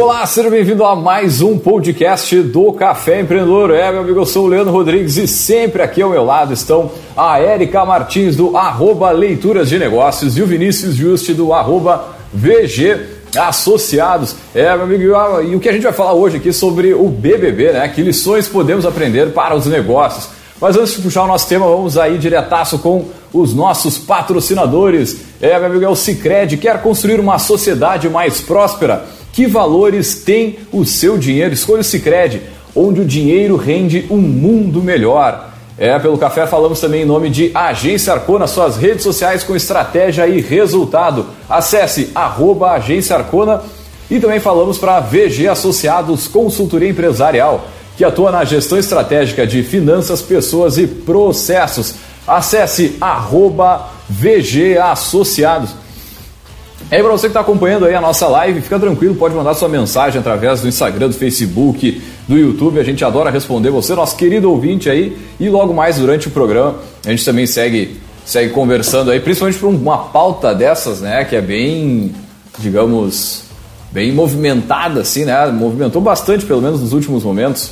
Olá, seja bem-vindo a mais um podcast do Café Empreendedor. É, meu amigo, eu sou o Leandro Rodrigues e sempre aqui ao meu lado estão a Érica Martins do arroba Leituras de Negócios e o Vinícius Juste do arroba VG Associados. É, meu amigo, e o que a gente vai falar hoje aqui sobre o BBB, né? Que lições podemos aprender para os negócios. Mas antes de puxar o nosso tema, vamos aí diretaço com os nossos patrocinadores. É, meu amigo, é o Cicred, quer construir uma sociedade mais próspera que valores tem o seu dinheiro? Escolha o Cicred, onde o dinheiro rende um mundo melhor. É, pelo café falamos também em nome de Agência Arcona, suas redes sociais com estratégia e resultado. Acesse arroba Agência Arcona e também falamos para VG Associados Consultoria Empresarial, que atua na gestão estratégica de finanças, pessoas e processos. Acesse arroba VG Associados. E aí, para você que está acompanhando aí a nossa live, fica tranquilo, pode mandar sua mensagem através do Instagram, do Facebook, do YouTube. A gente adora responder você, nosso querido ouvinte aí. E logo mais durante o programa, a gente também segue, segue conversando aí, principalmente por uma pauta dessas, né, que é bem, digamos, bem movimentada, assim, né? Movimentou bastante, pelo menos nos últimos momentos.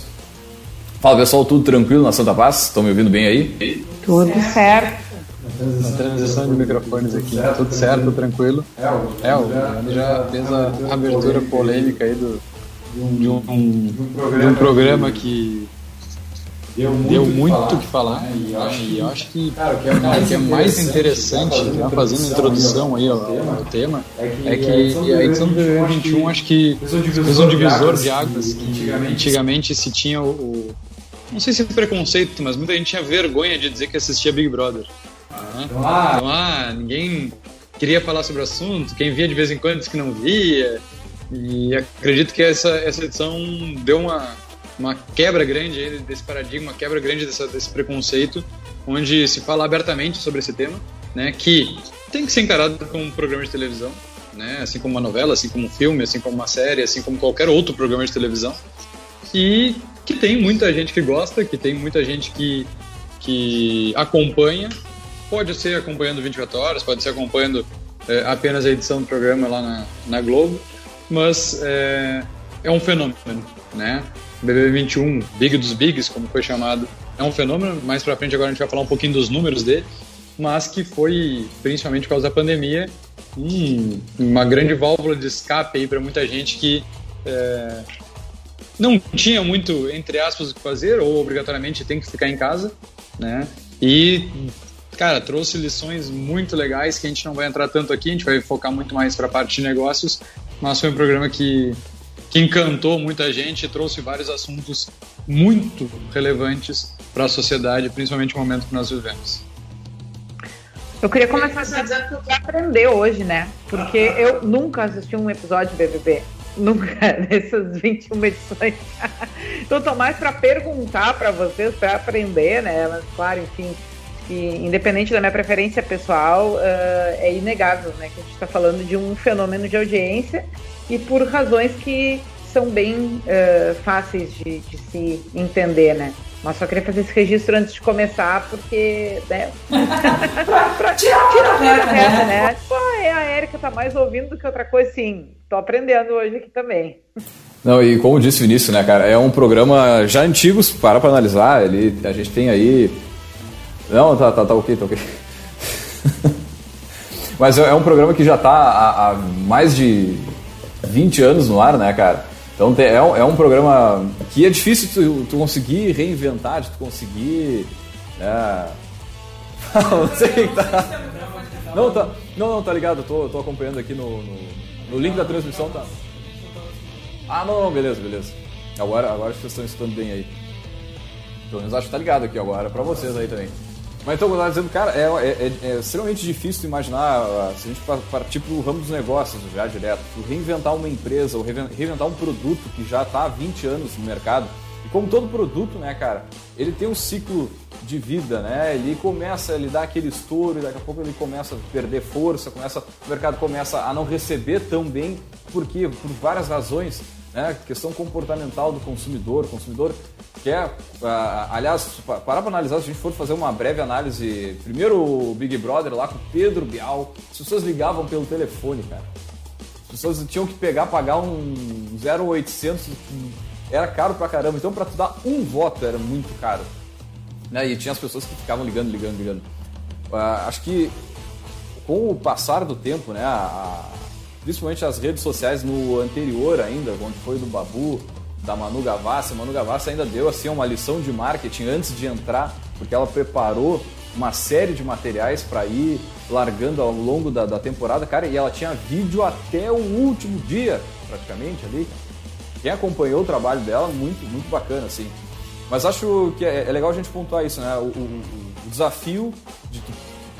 Fala pessoal, tudo tranquilo na Santa Paz? Estão me ouvindo bem aí? Tudo certo na transição de microfones aqui. Certo, Tudo certo, tranquilo. É, o Leandro já fez a abertura polêmica aí do, de, um, de um programa que deu muito o que falar, né? e, acho, e acho que, cara, o que é, é mais interessante, já fazendo a introdução aí ao, ao tema, é que a edição de 2021 acho que fez um divisor de águas que antigamente se tinha o, não sei se é preconceito, mas muita gente tinha vergonha de dizer que assistia Big Brother. Ah, então, ah, ninguém queria falar sobre o assunto, quem via de vez em quando disse que não via. E acredito que essa, essa edição deu uma, uma quebra grande desse paradigma, uma quebra grande dessa, desse preconceito, onde se fala abertamente sobre esse tema, né, que tem que ser encarado como um programa de televisão, né, assim como uma novela, assim como um filme, assim como uma série, assim como qualquer outro programa de televisão, e que tem muita gente que gosta, que tem muita gente que, que acompanha Pode ser acompanhando 24 horas, pode ser acompanhando é, apenas a edição do programa lá na, na Globo, mas é, é um fenômeno, né? BB21, Big dos Bigs, como foi chamado, é um fenômeno. Mais para frente agora a gente vai falar um pouquinho dos números dele, mas que foi, principalmente por causa da pandemia, um, uma grande válvula de escape aí para muita gente que é, não tinha muito, entre aspas, o que fazer, ou obrigatoriamente tem que ficar em casa, né? E cara, trouxe lições muito legais que a gente não vai entrar tanto aqui, a gente vai focar muito mais para a parte de negócios, mas foi um programa que, que encantou muita gente e trouxe vários assuntos muito relevantes para a sociedade, principalmente no momento que nós vivemos. Eu queria começar dizendo que eu aprender hoje, né? Porque eu nunca assisti um episódio de BBB. Nunca, nessas 21 edições. então, tô mais para perguntar para vocês, para aprender, né? Mas, claro, enfim, que, independente da minha preferência pessoal, uh, é inegável, né? Que a gente está falando de um fenômeno de audiência e por razões que são bem uh, fáceis de, de, se entender, né? Mas só queria fazer esse registro antes de começar, porque, né? pra, pra tirar, tirar a reta, né? né? Tipo, ah, a Érica tá mais ouvindo do que outra coisa, sim. Tô aprendendo hoje aqui também. Não, e como disse o Vinícius, né, cara, é um programa já antigo, para para analisar, ele, a gente tem aí não, tá, tá, tá ok, tá ok. Mas é, é um programa que já está há, há, mais de 20 anos no ar, né, cara? Então é é um programa que é difícil tu, tu conseguir reinventar, de tu conseguir. Né? não sei tá. Não, tá, não, não, tá ligado, eu tô, tô acompanhando aqui no, no, no link da transmissão, tá? Ah, não, não, beleza, beleza. Agora, agora vocês estão escutando bem aí. Pelo menos acho que tá ligado aqui agora, pra vocês aí também. Mas então, eu estava dizendo, cara, é, é, é, é, extremamente difícil imaginar, ah, se a gente partir para o ramo dos negócios já direto, reinventar uma empresa ou reinventar um produto que já está há 20 anos no mercado. E como todo produto, né, cara, ele tem um ciclo de vida, né? Ele começa, ele dá aquele estouro e daqui a pouco ele começa a perder força, começa, o mercado começa a não receber tão bem, porque por várias razões, né? Questão comportamental do consumidor, o consumidor quer, uh, aliás, parar para analisar, se a gente for fazer uma breve análise, primeiro o Big Brother lá com o Pedro Bial, as pessoas ligavam pelo telefone, cara. As pessoas tinham que pegar, pagar um 0,800, era caro pra caramba. Então, para tu dar um voto era muito caro. Né? E tinha as pessoas que ficavam ligando, ligando, ligando. Uh, acho que com o passar do tempo, né, a, principalmente as redes sociais no anterior ainda, quando foi do Babu, da Manu Gavassi, Manu Gavassi ainda deu assim uma lição de marketing antes de entrar, porque ela preparou uma série de materiais para ir largando ao longo da, da, temporada, cara, e ela tinha vídeo até o último dia, praticamente ali. Quem acompanhou o trabalho dela, muito, muito bacana, assim. Mas acho que é, é legal a gente pontuar isso, né? O, o, o desafio de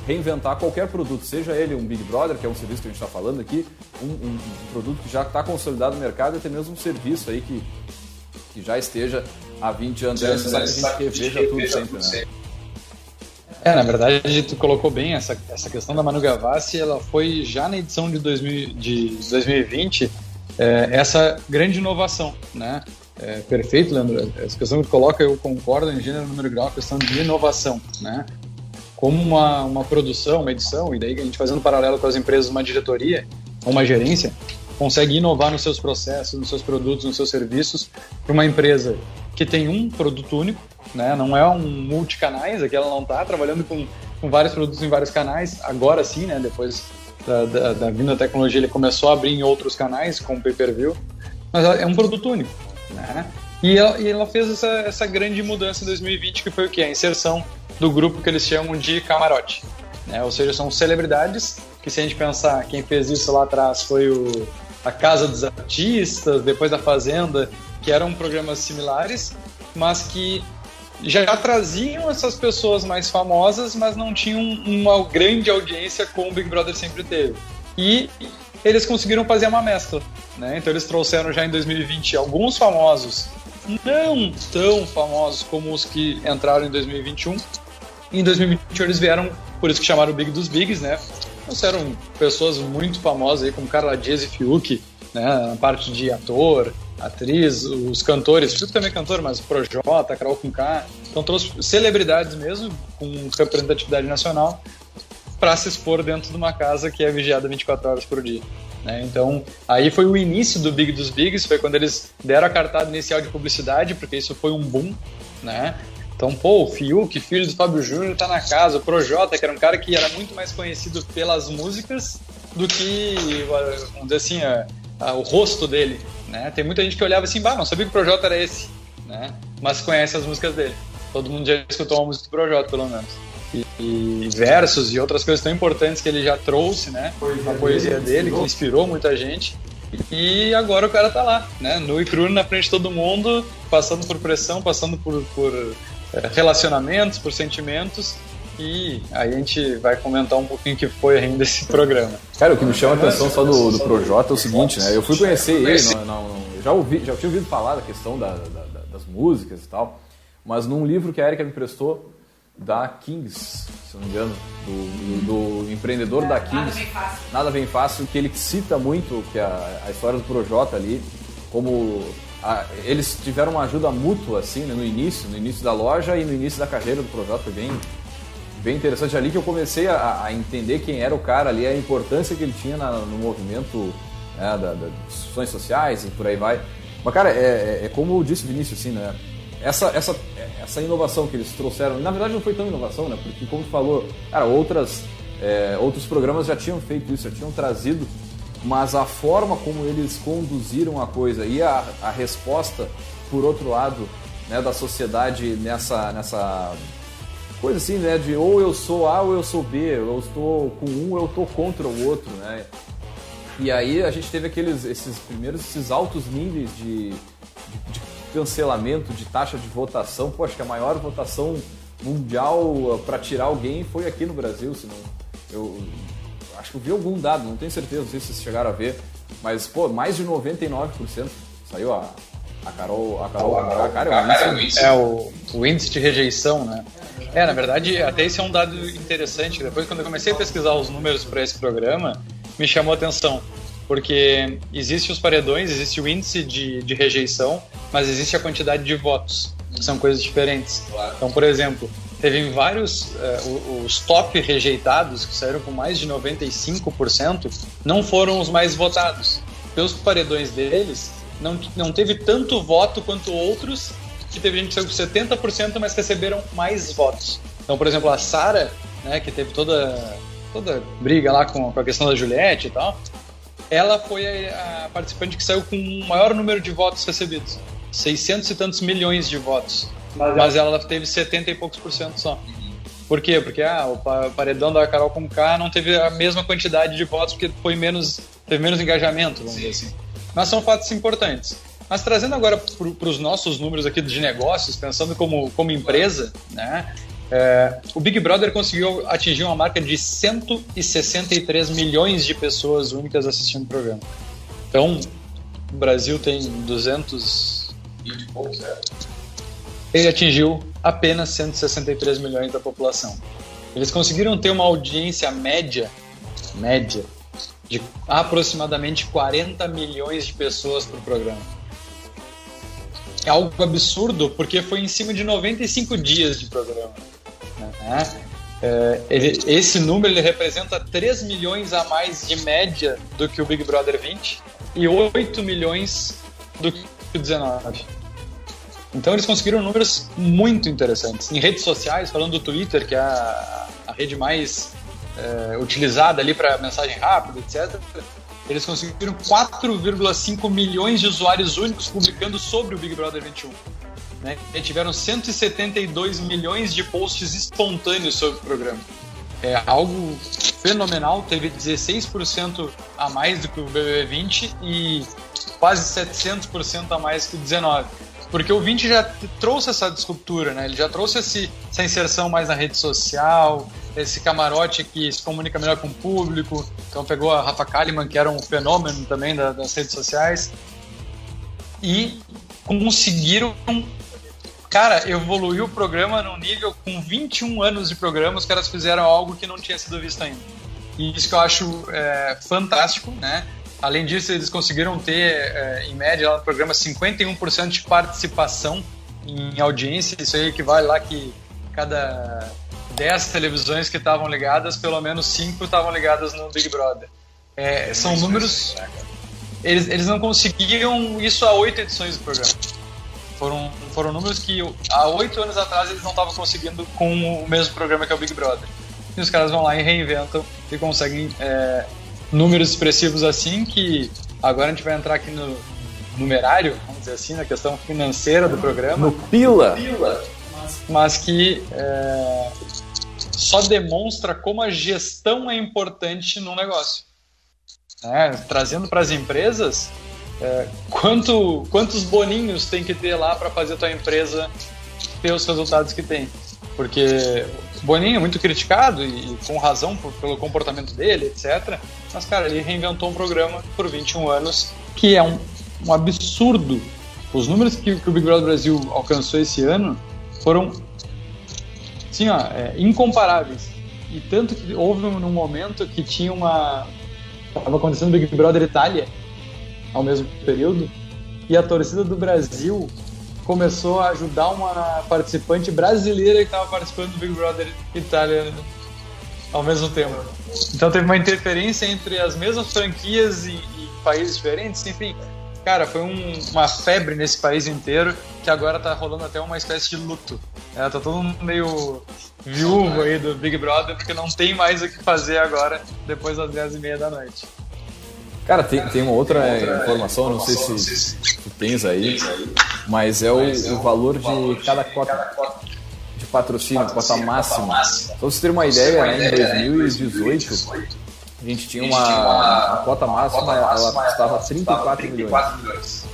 reinventar qualquer produto, seja ele um Big Brother, que é um serviço que a gente está falando aqui, um, um, um, produto que já está consolidado no mercado e até mesmo um serviço aí que, que já esteja há 20 anos. É necessário que a gente reveja tudo sempre, né? É, na verdade, tu colocou bem essa, essa questão da Manu Gavassi, ela foi já na edição de, 2000, de 2020 é, essa grande inovação, né? É, perfeito, Leandro. Essa questão que tu coloca, eu concordo em gênero, número e grau, a questão de inovação, né? Como uma, uma produção, uma edição, e daí a gente fazendo paralelo com as empresas, uma diretoria, uma gerência, consegue inovar nos seus processos, nos seus produtos, nos seus serviços, para uma empresa que tem um produto único, né? Não é um multicanais, aqui ela não está trabalhando com, com vários produtos em vários canais, agora sim, né? Depois da, da, da vinda da tecnologia, ele começou a abrir em outros canais, com o pay-per-view, mas é um produto único, né? E ela, e ela fez essa, essa grande mudança em 2020, que foi o quê? A inserção do grupo que eles chamam de camarote. Né? Ou seja, são celebridades que, se a gente pensar, quem fez isso lá atrás foi o, a Casa dos Artistas, depois da Fazenda, que eram programas similares, mas que já traziam essas pessoas mais famosas, mas não tinham uma grande audiência como o Big Brother sempre teve. E eles conseguiram fazer uma mescla. Né? Então eles trouxeram já em 2020 alguns famosos, não tão famosos como os que entraram em 2021. Em 2021 eles vieram, por isso que chamaram o Big dos Bigs, né? Trouxeram pessoas muito famosas aí, como Carla Dias e Fiuk, né? Na parte de ator, atriz, os cantores, Fiuk também é cantor, mas Projota, Carol K. Então trouxe celebridades mesmo, com representatividade nacional, para se expor dentro de uma casa que é vigiada 24 horas por dia. Né? Então, aí foi o início do Big dos Bigs, foi quando eles deram a cartada inicial de publicidade, porque isso foi um boom, né? Então, pô, o Fiuk, filho do Fábio Júnior, tá na casa. O Projota, que era um cara que era muito mais conhecido pelas músicas do que, vamos dizer assim, a, a, o rosto dele, né? Tem muita gente que olhava assim, bah, não sabia que o Projota era esse, né? Mas conhece as músicas dele. Todo mundo já escutou uma música do Projota, pelo menos e, e, versos e outras coisas tão importantes que ele já trouxe, né? A poesia dele, que inspirou muita gente. E agora o cara tá lá, né? Nu e cru na frente de todo mundo, passando por pressão, passando por, por relacionamentos, por sentimentos. E aí a gente vai comentar um pouquinho o que foi ainda esse programa. Cara, o que me chama a atenção só do, do Projota é o seguinte, né? Eu fui conhecer ele, não, não, já, ouvi, já tinha ouvido falar da questão da, da, das músicas e tal, mas num livro que a Erika me prestou, da Kings, se não me engano, do, do, do empreendedor é, da Kings. Nada vem fácil. Nada vem fácil, que ele cita muito que a, a história do Projota ali, como a, eles tiveram uma ajuda mútua assim né, no início, no início da loja e no início da carreira do Projota, bem bem interessante ali que eu comecei a, a, entender quem era o cara ali, a importância que ele tinha na, no movimento né, da, das discussões sociais e por aí vai. Mas cara, é, é, é como disse o Vinícius assim, né? essa, essa, essa inovação que eles trouxeram, na verdade não foi tão inovação, né? Porque como tu falou, cara, outras, é, outros programas já tinham feito isso, já tinham trazido, mas a forma como eles conduziram a coisa e a, a resposta, por outro lado, né, da sociedade nessa, nessa coisa assim, né, de ou eu sou A ou eu sou B, eu estou com um ou eu estou contra o outro, né? E aí a gente teve aqueles, esses primeiros, esses altos níveis de, de, cancelamento de taxa de votação. Pô, acho que a maior votação mundial uh, para tirar alguém foi aqui no Brasil, senão eu acho que eu vi algum dado, não tenho certeza, não sei se vocês chegaram a ver, mas pô, mais de 99% saiu a, a Carol, a Carol, a, a, cara, é, o índice, é o, o índice de rejeição, né? É, na verdade, até esse é um dado interessante. Depois, quando eu comecei a pesquisar os números para esse programa, me chamou a atenção porque existe os paredões, existe o índice de, de rejeição, mas existe a quantidade de votos, que são coisas diferentes. Então, por exemplo, teve vários, uh, os top rejeitados, que saíram com mais de 95%, não foram os mais votados. Pelos paredões deles, não, não teve tanto voto quanto outros, que teve gente que saiu com 70%, mas receberam mais votos. Então, por exemplo, a Sara, né, que teve toda, toda briga lá com, com a questão da Juliette e tal, ela foi a, a participante que saiu com o maior número de votos recebidos. 600 e tantos milhões de votos. Mas, mas ela teve 70 e poucos por cento só. Por quê? Porque ah, o paredão da Carol com K não teve a mesma quantidade de votos porque foi menos, teve menos engajamento, vamos Sim. dizer assim. Mas são fatos importantes. Mas trazendo agora para os nossos números aqui de negócios, pensando como, como empresa, né? É, o Big Brother conseguiu atingir uma marca de 163 milhões de pessoas únicas assistindo o programa. Então, o Brasil tem 200 e poucos, é. Ele atingiu apenas 163 milhões da população. Eles conseguiram ter uma audiência média, média, de aproximadamente 40 milhões de pessoas por programa. É algo absurdo, porque foi em cima de 95 dias de programa. Né? É, esse número ele representa 3 milhões a mais de média do que o Big Brother 20 e 8 milhões do que o 19. Então eles conseguiram números muito interessantes. Em redes sociais, falando do Twitter, que é a, a rede mais é, utilizada ali para mensagem rápida, etc., eles conseguiram 4,5 milhões de usuários únicos publicando sobre o Big Brother 21 né? E tiveram 172 milhões de posts espontâneos sobre o programa. É algo fenomenal, teve 16% a mais do que o BB20 e quase 700% a mais que o 19. Porque o 20 já trouxe essa disruptura, né? Ele já trouxe esse, essa inserção mais na rede social, esse camarote que se comunica melhor com o público. Então pegou a Rafa Kalimann, que era um fenômeno também das redes sociais, e conseguiram Cara, evoluiu o programa num nível com 21 anos de programa, os caras fizeram algo que não tinha sido visto ainda. E isso que eu acho é, fantástico, né? Além disso, eles conseguiram ter, é, em média, no programa, 51% de participação em audiência. Isso aí equivale lá que cada 10 televisões que estavam ligadas, pelo menos 5 estavam ligadas no Big Brother. É, são números. Eles, eles não conseguiam isso há oito edições do programa. Foram, foram números que há oito anos atrás eles não estavam conseguindo com o mesmo programa que é o Big Brother. E os caras vão lá e reinventam e conseguem é, números expressivos assim que agora a gente vai entrar aqui no numerário, vamos dizer assim, na questão financeira do programa. No pila. Mas que é, só demonstra como a gestão é importante no negócio. É, trazendo para as empresas, é, quanto, quantos boninhos tem que ter lá para fazer a tua empresa ter os resultados que tem? Porque Boninho muito criticado e, com razão por, pelo comportamento dele, etc. Mas, cara, ele reinventou um programa por 21 anos que é um, um absurdo. Os números que, que, o Big Brother Brasil alcançou esse ano foram, assim, ó, é, incomparáveis. E tanto que houve um momento que tinha uma. Estava acontecendo o Big Brother Itália ao mesmo período, e a torcida do Brasil começou a ajudar uma participante brasileira que estava participando do Big Brother Itália ao mesmo tempo. Então teve uma interferência entre as mesmas franquias e, e países diferentes, enfim. Cara, foi um, uma febre nesse país inteiro que agora tá rolando até uma espécie de luto. É, tá todo mundo meio viúvo aí do Big Brother porque não tem mais o que fazer agora depois das 10 e meia da noite. Cara, tem, tem uma outra, tem outra informação, não sei se, se tu tens aí, mas é o, é o valor de cada cota de patrocínio, cota máxima. Pra você ter uma ideia, né, em 2018, a gente tinha uma, a cota máxima, ela custava 34 milhões.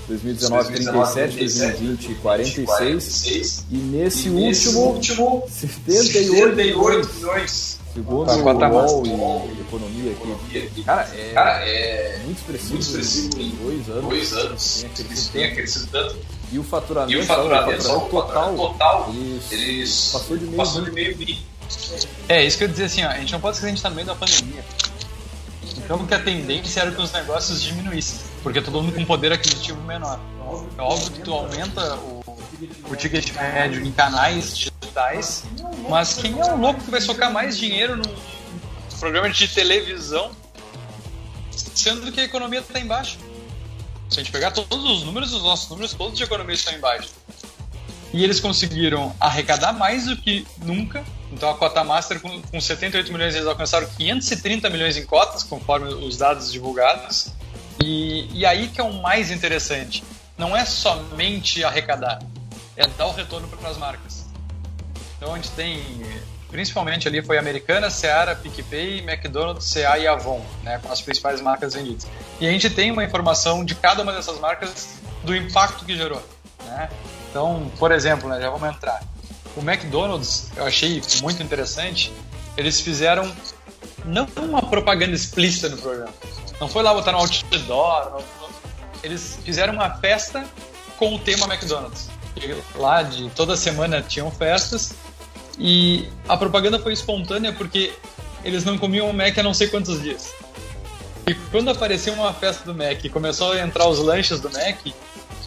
2019, 37, 2020, 46. E nesse último, 78 milhões. Segundo o UOL e economia aqui. Cara, é, Cara, é muito expressivo, muito expressivo em dois anos. Dois anos tenha crescido tanto. E o faturamento, e o faturamento, o faturamento total, total ele passou de meio, passou de meio bi. É, isso que eu ia dizer assim, ó, a gente não pode esquecer que a gente está no meio da pandemia. Então que a tendência era que os negócios diminuíssem, porque todo mundo com poder aquisitivo menor. É óbvio que tu aumenta o, o ticket médio em canais digitais, mas quem é o louco que vai socar mais dinheiro num programa de televisão, sendo que a economia está embaixo? Se a gente pegar todos os números, os nossos números todos de economia estão embaixo. E eles conseguiram arrecadar mais do que nunca. Então a cota master, com, com 78 milhões, eles alcançaram 530 milhões em cotas, conforme os dados divulgados. E, e aí que é o mais interessante. Não é somente arrecadar, é dar o retorno para as marcas. Então a gente tem, principalmente ali foi Americana, Seara, PicPay, McDonald's, CA e Avon, né, com as principais marcas vendidas. E a gente tem uma informação de cada uma dessas marcas do impacto que gerou. Né? Então, por exemplo, né, já vamos entrar. O McDonald's, eu achei muito interessante, eles fizeram não uma propaganda explícita no programa. Não foi lá botar no outdoor. Não, não. Eles fizeram uma festa com o tema McDonald's. Lá de toda semana tinham festas e a propaganda foi espontânea porque eles não comiam o Mac há não sei quantos dias. E quando apareceu uma festa do Mac e começou a entrar os lanches do Mac,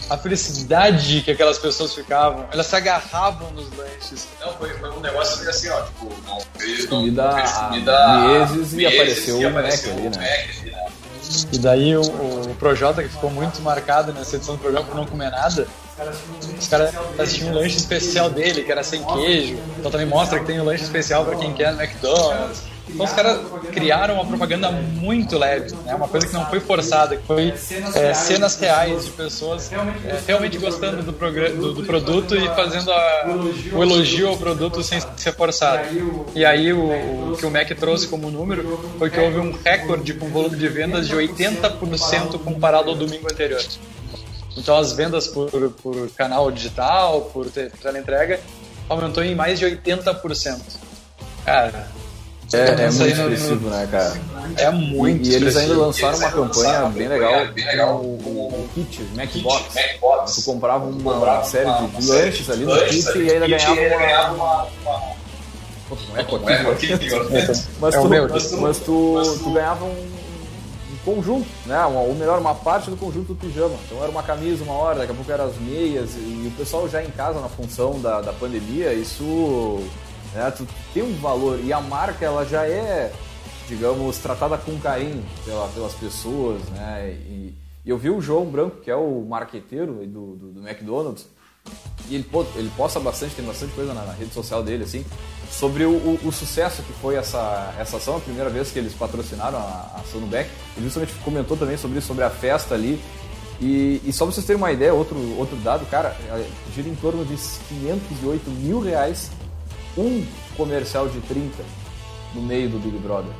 a felicidade que aquelas pessoas ficavam, elas se agarravam nos lanches. Não, foi, foi um negócio assim, ó, tipo, não fez, comida, não fez comida meses, e apareceu o Mac ali, né? né? E daí o, o Projota, que ficou muito marcado nessa edição do programa por não comer nada, os caras tinham um lanche especial dele, que era sem queijo. Então também mostra que tem um lanche especial para quem quer no McDonald's. Então os caras criaram uma propaganda muito leve, né? uma coisa que não foi forçada, que foi é, cenas reais de pessoas é, realmente gostando do, do, do, produto e fazendo a, o elogio ao produto sem ser forçado. E aí o, o, que o Mac trouxe como número foi que houve um recorde com volume de vendas de 80% comparado ao domingo anterior. Então as vendas por, por canal digital, por teleentrega, aumentou em mais de 80%. Cara, é, é muito expressivo, né, cara? É muito E, e eles ainda lançaram uma campanha bem legal, bem legal com o, o kit, Macbox. Macbox. Tu comprava uma, uma série de, de lanches ali no kit e ainda ganhava uma... Não é coquinho, mas tu, mas tu, tu ganhava um conjunto, né? Ou melhor, uma parte do conjunto do pijama. Então era uma camisa uma hora, daqui a pouco eram as meias, e o pessoal já em casa na função da, da pandemia, isso né? Tem um valor e a marca ela já é, digamos, tratada com carinho pela, pelas pessoas, né? E, e, eu vi o João Branco, que é o marqueteiro do, do, do McDonald's, e ele, ele posta bastante, tem bastante coisa na, na rede social dele, assim, sobre o, o, o, sucesso que foi essa, essa ação, a primeira vez que eles patrocinaram a, a ação no Beck. Ele justamente comentou também sobre isso, sobre a festa ali. E, e só pra vocês terem uma ideia, outro, outro dado, cara, é, gira em torno de 508 mil reais um comercial de 30 no meio do Big Brother.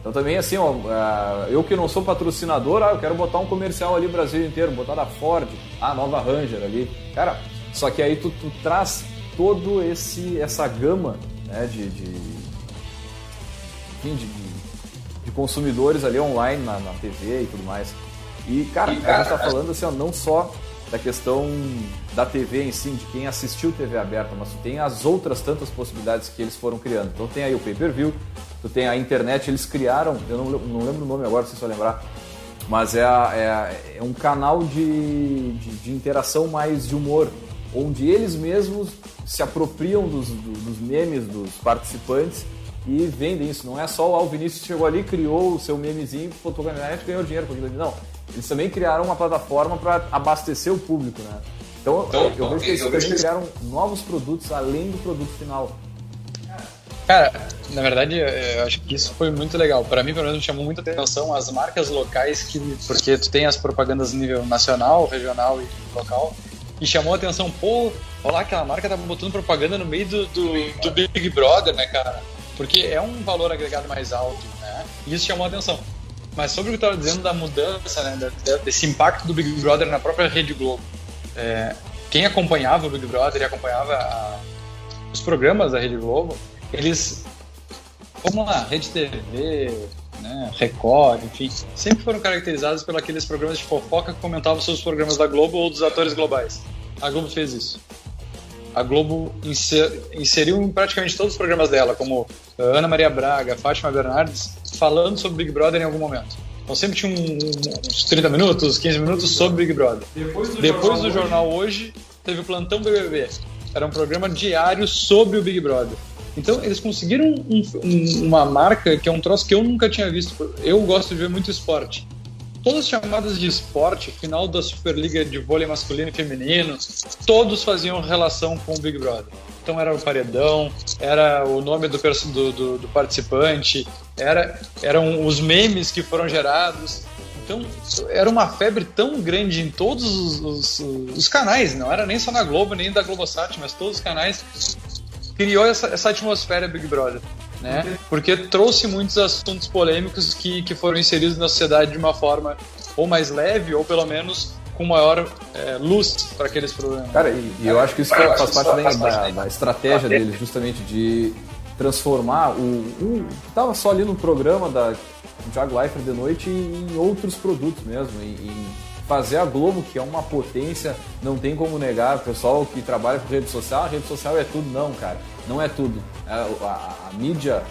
Então também assim, ó, é, eu que não sou patrocinador, ah, eu quero botar um comercial ali Brasil inteiro, botar da Ford, a nova Ranger ali. Cara, só que aí tu, tu traz todo esse essa gama né, de, de, enfim, de, de, consumidores ali online na, na TV e tudo mais. E cara, e, cara a gente tá falando assim, ó, não só da questão da TV em si, de quem assistiu TV aberta, mas tu tem as outras tantas possibilidades que eles foram criando. Então tem aí o pay-per-view, tu tem a internet, eles criaram, eu não, não lembro o nome agora, se vai lembrar, mas é, é, é um canal de, de, de, interação mais de humor, onde eles mesmos se apropriam dos, dos memes dos participantes e vendem isso. Não é só o Al Vinícius chegou ali, criou o seu memezinho, botou na internet e ganhou dinheiro com aquilo. Não, eles também criaram uma plataforma para abastecer o público, né? Então, então eu, eu vejo que eles também que... criaram novos produtos além do produto final. Cara, na verdade, eu acho que isso foi muito legal. Para mim, pelo menos, me chamou muita atenção as marcas locais, que, porque tu tem as propagandas nível nacional, regional e local, e chamou a atenção, pô, olha aquela marca tá botando propaganda no meio do, do, do Big Brother, né, cara? Porque é um valor agregado mais alto, né? E isso chamou a atenção. Mas sobre o que eu estava dizendo da mudança, né, desse impacto do Big Brother na própria Rede Globo. É, quem acompanhava o Big Brother e acompanhava a, os programas da Rede Globo, eles, como lá, Rede TV, né, Record, enfim, sempre foram caracterizados pelos aqueles programas de fofoca que comentavam sobre os programas da Globo ou dos atores globais. A Globo fez isso. A Globo inseriu em praticamente todos os programas dela, como Ana Maria Braga, Fátima Bernardes, falando sobre Big Brother em algum momento. Então sempre tinha um, uns 30 minutos, 15 minutos sobre Big Brother. Depois do, Depois jornal, do jornal hoje, teve o plantão BBB. era um programa diário sobre o Big Brother. Então eles conseguiram um, um, uma marca que é um troço que eu nunca tinha visto. Eu gosto de ver muito esporte. Todas as chamadas de esporte, final da Superliga de vôlei masculino e feminino, todos faziam relação com o Big Brother. Então era o paredão, era o nome do, do, do, do participante, era, eram os memes que foram gerados. Então, era uma febre tão grande em todos os, os, os, canais, não era nem só na Globo, nem da Globosat, mas todos os canais, criou essa, essa atmosfera Big Brother. Né? Porque trouxe muitos assuntos polêmicos que, que foram inseridos na sociedade de uma forma ou mais leve, ou pelo menos com maior é, luz para aqueles problemas. Cara, e, e, eu acho que isso faz parte também da, da estratégia deles, justamente de transformar o, o que estava só ali no programa da Thiago Leifert de noite em outros produtos mesmo, em, em, fazer a Globo, que é uma potência, não tem como negar, o pessoal que trabalha com rede social, rede social é tudo, não, cara, não é tudo. É, a, a, a mídia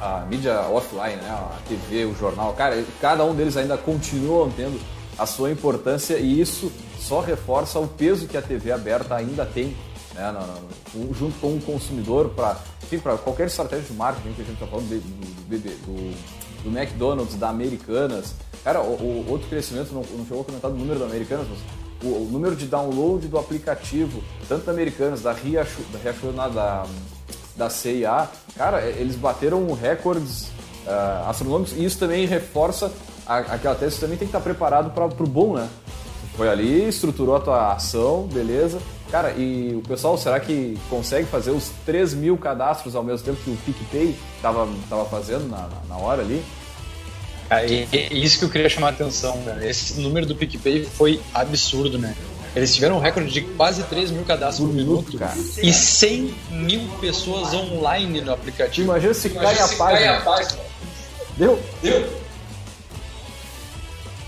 a mídia offline, né, a TV, o jornal, cara, cada um deles ainda continua tendo a sua importância e isso só reforça o peso que a TV aberta ainda tem né, junto com o consumidor para qualquer estratégia de marketing que a gente está falando do, do, do, do, McDonald's, da Americanas. Cara, o, o outro crescimento, não, não chegou a comentar do número da Americanas, mas o, o, número de download do aplicativo, tanto da Americanas, da Riachuelo, da, da, da CIA, cara, eles bateram recordes uh, astronômicos e isso também reforça a, aquela tese, você também tem que estar preparado para o bom, né? Foi ali, estruturou a tua ação, beleza. Cara, e o pessoal, será que consegue fazer os 3 mil cadastros ao mesmo tempo que o PicPay estava tava fazendo na, na, hora ali? É, isso que eu queria chamar a atenção, cara. Esse número do PicPay foi absurdo, né? Eles tiveram um recorde de quase 3 mil cadastros por, minuto, cara. e 100 mil pessoas online no aplicativo. Imagina se, Imagina cai, se a cai a página. Deu? Deu?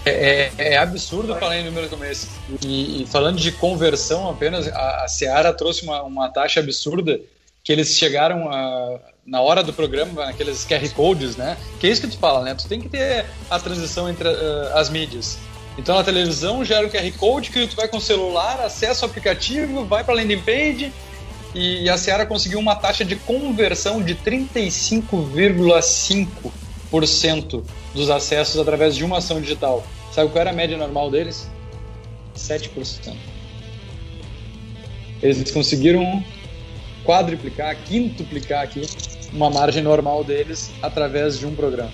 É, é, é, absurdo falar em números como esse. E, e falando de conversão apenas, a, a Seara trouxe uma, uma taxa absurda que eles chegaram a, na hora do programa, naqueles QR codes, né? Que é isso que tu fala, né? Tu tem que ter a transição entre uh, as mídias. Então na televisão gera um QR Code que tu vai com o celular, acessa o aplicativo, vai para landing page e, a Seara conseguiu uma taxa de conversão de 35,5 dos acessos através de uma ação digital. Sabe qual era a média normal deles? 7%. Eles conseguiram quadriplicar, quintuplicar aqui uma margem normal deles através de um programa.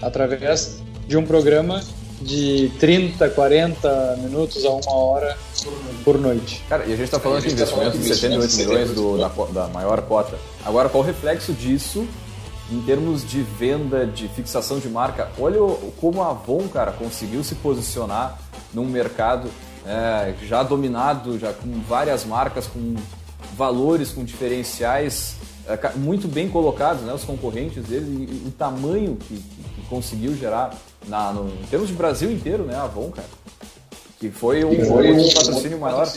Através de um programa de 30, 40 minutos a uma hora por noite. Cara, e a gente está falando de investimento de 78 milhões do, da, da maior cota. Agora, qual o reflexo disso em termos de venda, de fixação de marca, olha como a Avon, cara, conseguiu se posicionar num mercado é, já dominado, já com várias marcas, com valores, com diferenciais muito bem colocados, né, os concorrentes dele, e, e o tamanho que, que, que, conseguiu gerar na, no, em termos de Brasil inteiro, né, a Avon, cara. Que foi um, foi um patrocínio maior.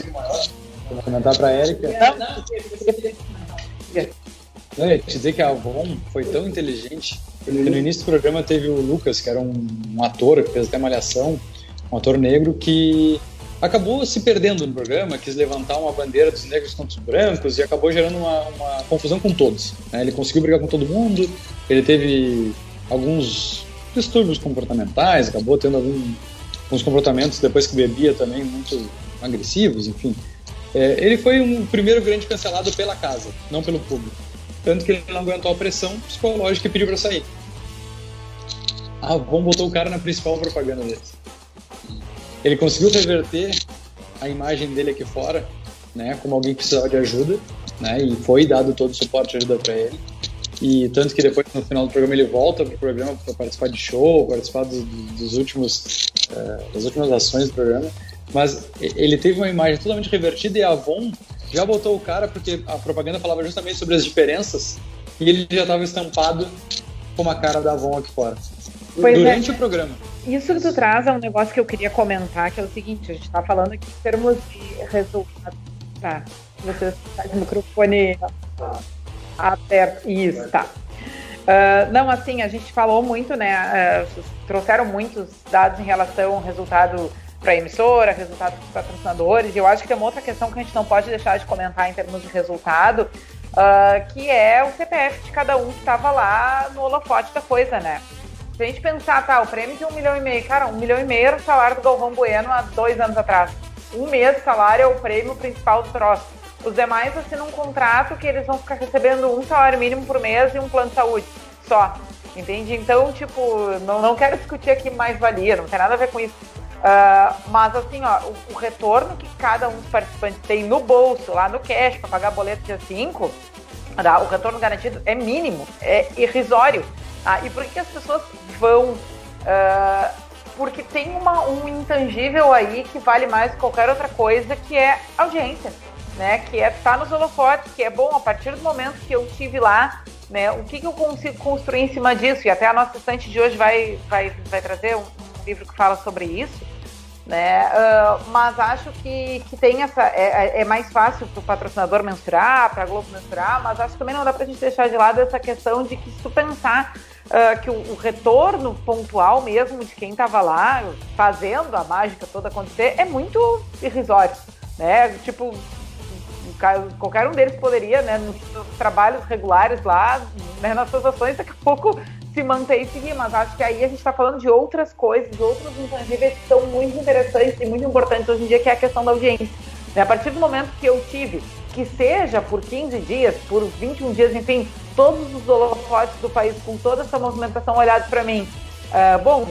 Vou comentar para a Erika. Não, eu ia te dizer que a Avon foi tão inteligente que no início do programa teve o Lucas, que era um, um ator que fez até malhação, um ator negro que acabou se perdendo no programa, quis levantar uma bandeira dos negros contra os brancos e acabou gerando uma, uma confusão com todos. Né? Ele conseguiu brigar com todo mundo, ele teve alguns distúrbios comportamentais, acabou tendo algum, alguns comportamentos depois que bebia também muito agressivos, enfim. É, ele foi um primeiro grande cancelado pela casa, não pelo público. Tanto que ele não aguentou a pressão psicológica e pediu para sair. Ah, vamos botar o cara na principal propaganda deles. Ele conseguiu reverter a imagem dele aqui fora, né, como alguém que precisava de ajuda, né, e foi dado todo o suporte e ajuda para ele. E tanto que depois, no final do programa, ele volta pro programa para participar de show, participar do, do, dos últimos, uh, das últimas ações do programa. Mas ele teve uma imagem totalmente revertida e a Avon já botou o cara porque a propaganda falava justamente sobre as diferenças e ele já estava estampado com uma cara da Avon aqui fora. Pois durante é. o programa. Isso que tu traz é um negócio que eu queria comentar, que é o seguinte, a gente está falando aqui em termos de resultados. Tá, você está o microfone aberto. Isso, tá. Uh, não, assim, a gente falou muito, né? Uh, trouxeram muitos dados em relação ao resultado para a emissora, resultado para os patrocinadores. E eu acho que tem uma outra questão que a gente não pode deixar de comentar em termos de resultado, uh, que é o CPF de cada um que estava lá no holofote da coisa, né? Se a gente pensar, tá, o prêmio de um milhão e meio, cara, um milhão e meio era o salário do Galvão Bueno há dois anos atrás. Um mês de salário é o prêmio principal do troço. Os demais assinam um contrato que eles vão ficar recebendo um salário mínimo por mês e um plano de saúde. Só. Entende? Então, tipo, não, não quero discutir aqui mais valia, não tem nada a ver com isso. Uh, mas assim, ó, o, o, retorno que cada um dos participantes tem no bolso, lá no cash, para pagar boleto dia 5, tá? o retorno garantido é mínimo, é irrisório. Tá? E por que as pessoas vão? Uh, porque tem uma, um intangível aí que vale mais que qualquer outra coisa, que é audiência. Né, que é estar tá nos holofotes, que é bom a partir do momento que eu tive lá, né, o que, que eu consigo construir em cima disso, e até a nossa estante de hoje vai, vai, vai trazer um, um livro que fala sobre isso, né? Uh, mas acho que, que tem essa. É, é, é mais fácil para o patrocinador mensurar, para a Globo mensurar, mas acho que também não dá para a gente deixar de lado essa questão de que se tu pensar uh, que o, o, retorno pontual mesmo de quem estava lá fazendo a mágica toda acontecer é muito irrisório. Né? Tipo, qualquer um deles poderia, né, nos trabalhos regulares lá, né, nas suas ações, daqui a pouco se manter e seguir, mas acho que aí a gente está falando de outras coisas, outros intangíveis que são muito interessantes e muito importantes hoje em dia, que é a questão da audiência. A partir do momento que eu tive, que seja por 15 dias, por 21 dias, enfim, todos os holofotes do país com toda essa movimentação olhados para mim, uh, bom,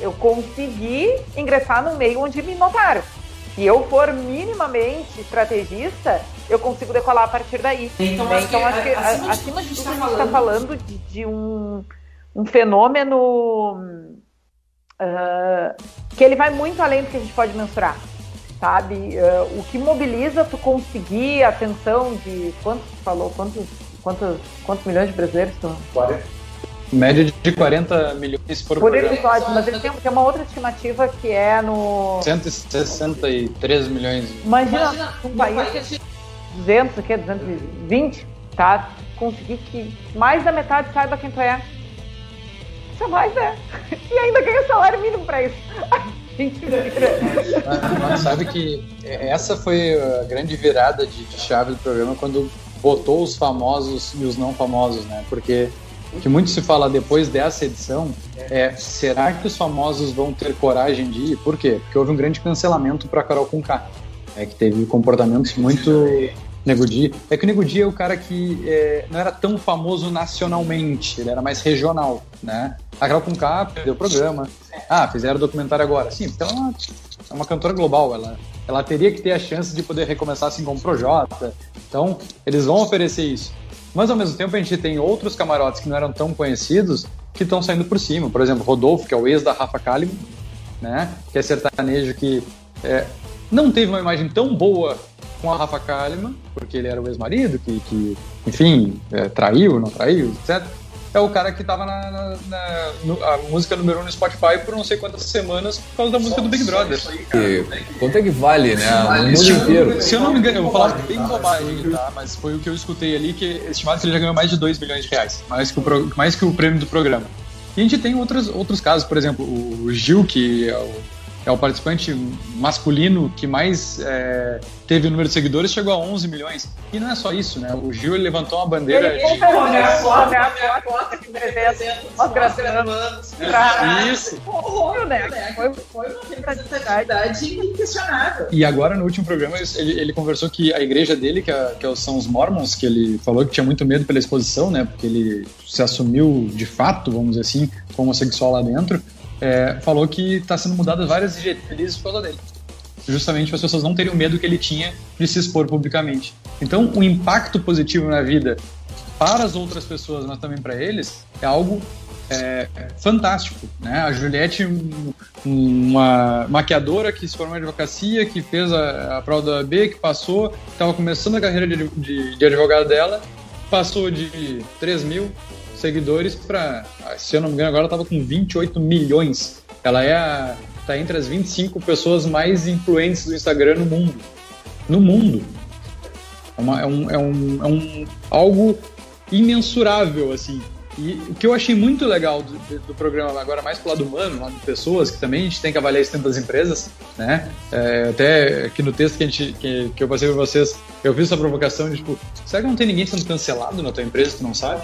eu consegui ingressar no meio onde me notaram. Se eu for minimamente estrategista, eu consigo decolar a partir daí. Então, né? então acho que, acima, de, acima de tudo, a gente está tá falando de, de um um fenômeno uh, que ele vai muito além do que a gente pode mensurar, sabe? Uh, o que mobiliza tu conseguir a atenção de quantos falou, quantos, quantos, quantos milhões de brasileiros? Tu... 40. Média de 40 milhões por, por episódio, mas ele tem, tem, uma outra estimativa que é no. 163 milhões. Imagina, Imagina um país de 200, o quê? 220, tá? Conseguir que mais da metade saiba quem tu é mais é. E ainda ganha salário mínimo pra isso. Mas sabe que essa foi a grande virada de, de chave do programa quando botou os famosos e os não famosos, né? Porque que muito se fala depois dessa edição é será que os famosos vão ter coragem de ir? Por quê? Porque houve um grande cancelamento para Carol Conká, é, que teve comportamentos muito Nego. É que o Nego é o cara que é, não era tão famoso nacionalmente, ele era mais regional, né? A Carol Conká perdeu o programa. Ah, fizeram o documentário agora. Sim, porque ela é uma, é uma cantora global, ela, ela teria que ter a chance de poder recomeçar assim como Projota. Então, eles vão oferecer isso. Mas ao mesmo tempo a gente tem outros camarotes que não eram tã conhecidos que estão saindo por cima. Por exemplo, Rodolfo, que é o ex da Rafa Kalimann, né? Que é sertanejo que é, não teve uma imagem tão boa com a Rafa Kalimann, porque ele era o ex-marido, que, que, enfim, é, traiu, não traiu, etc. É o cara que tava na, na, na no, a música número 1 um no Spotify por não sei quantas semanas por causa da música do Big Brother. E, quanto é que vale, né? O mundo inteiro. Se eu não me engano, eu vou falar bem bobagem, tá? Mas foi o que eu escutei ali, que estimado que ele já ganhou mais de 2 milhões de reais, mais que o, mais que o prêmio do programa. E a gente tem outros, outros casos, por exemplo, o Gil, que é o é o participante masculino que mais é, teve o número de seguidores, chegou a 11 milhões. E não é só isso, né? O Gil ele levantou uma bandeira ele de... Né? A foto, a foto que Isso. Né? Foi, foi uma representatividade inquestionável. E agora, no último programa, ele, ele conversou que a igreja dele, que, é, que são os Mormons, que ele falou que tinha muito medo pela exposição, né? Porque ele se assumiu de fato, vamos dizer assim, homossexual lá dentro é, falou que está sendo mudadas várias diretrizes por causa dele. Justamente para as pessoas não terem o medo que ele tinha de se expor publicamente. Então, o impacto positivo na vida para as outras pessoas, mas também para eles, é algo é, fantástico. Né? A Juliette, uma maquiadora que se formou em advocacia, que fez a, a prova da OAB, que passou, estava começando a carreira de, de, de advogado dela, passou de 3 mil seguidores para, se eu não me engano, agora estava com 28 milhões. Ela é a, tá entre as 25 pessoas mais influentes do Instagram no mundo. No mundo. É, uma, é, um, é, um, é um algo imensurável, assim. E o que eu achei muito legal do, do, programa, agora mais pro lado humano, lado de pessoas, que também a gente tem que avaliar isso dentro das empresas, né? É, até aqui no texto que, a gente, que, que eu passei para vocês, eu fiz essa provocação de tipo, será que não tem ninguém sendo cancelado na tua empresa tu não sabe?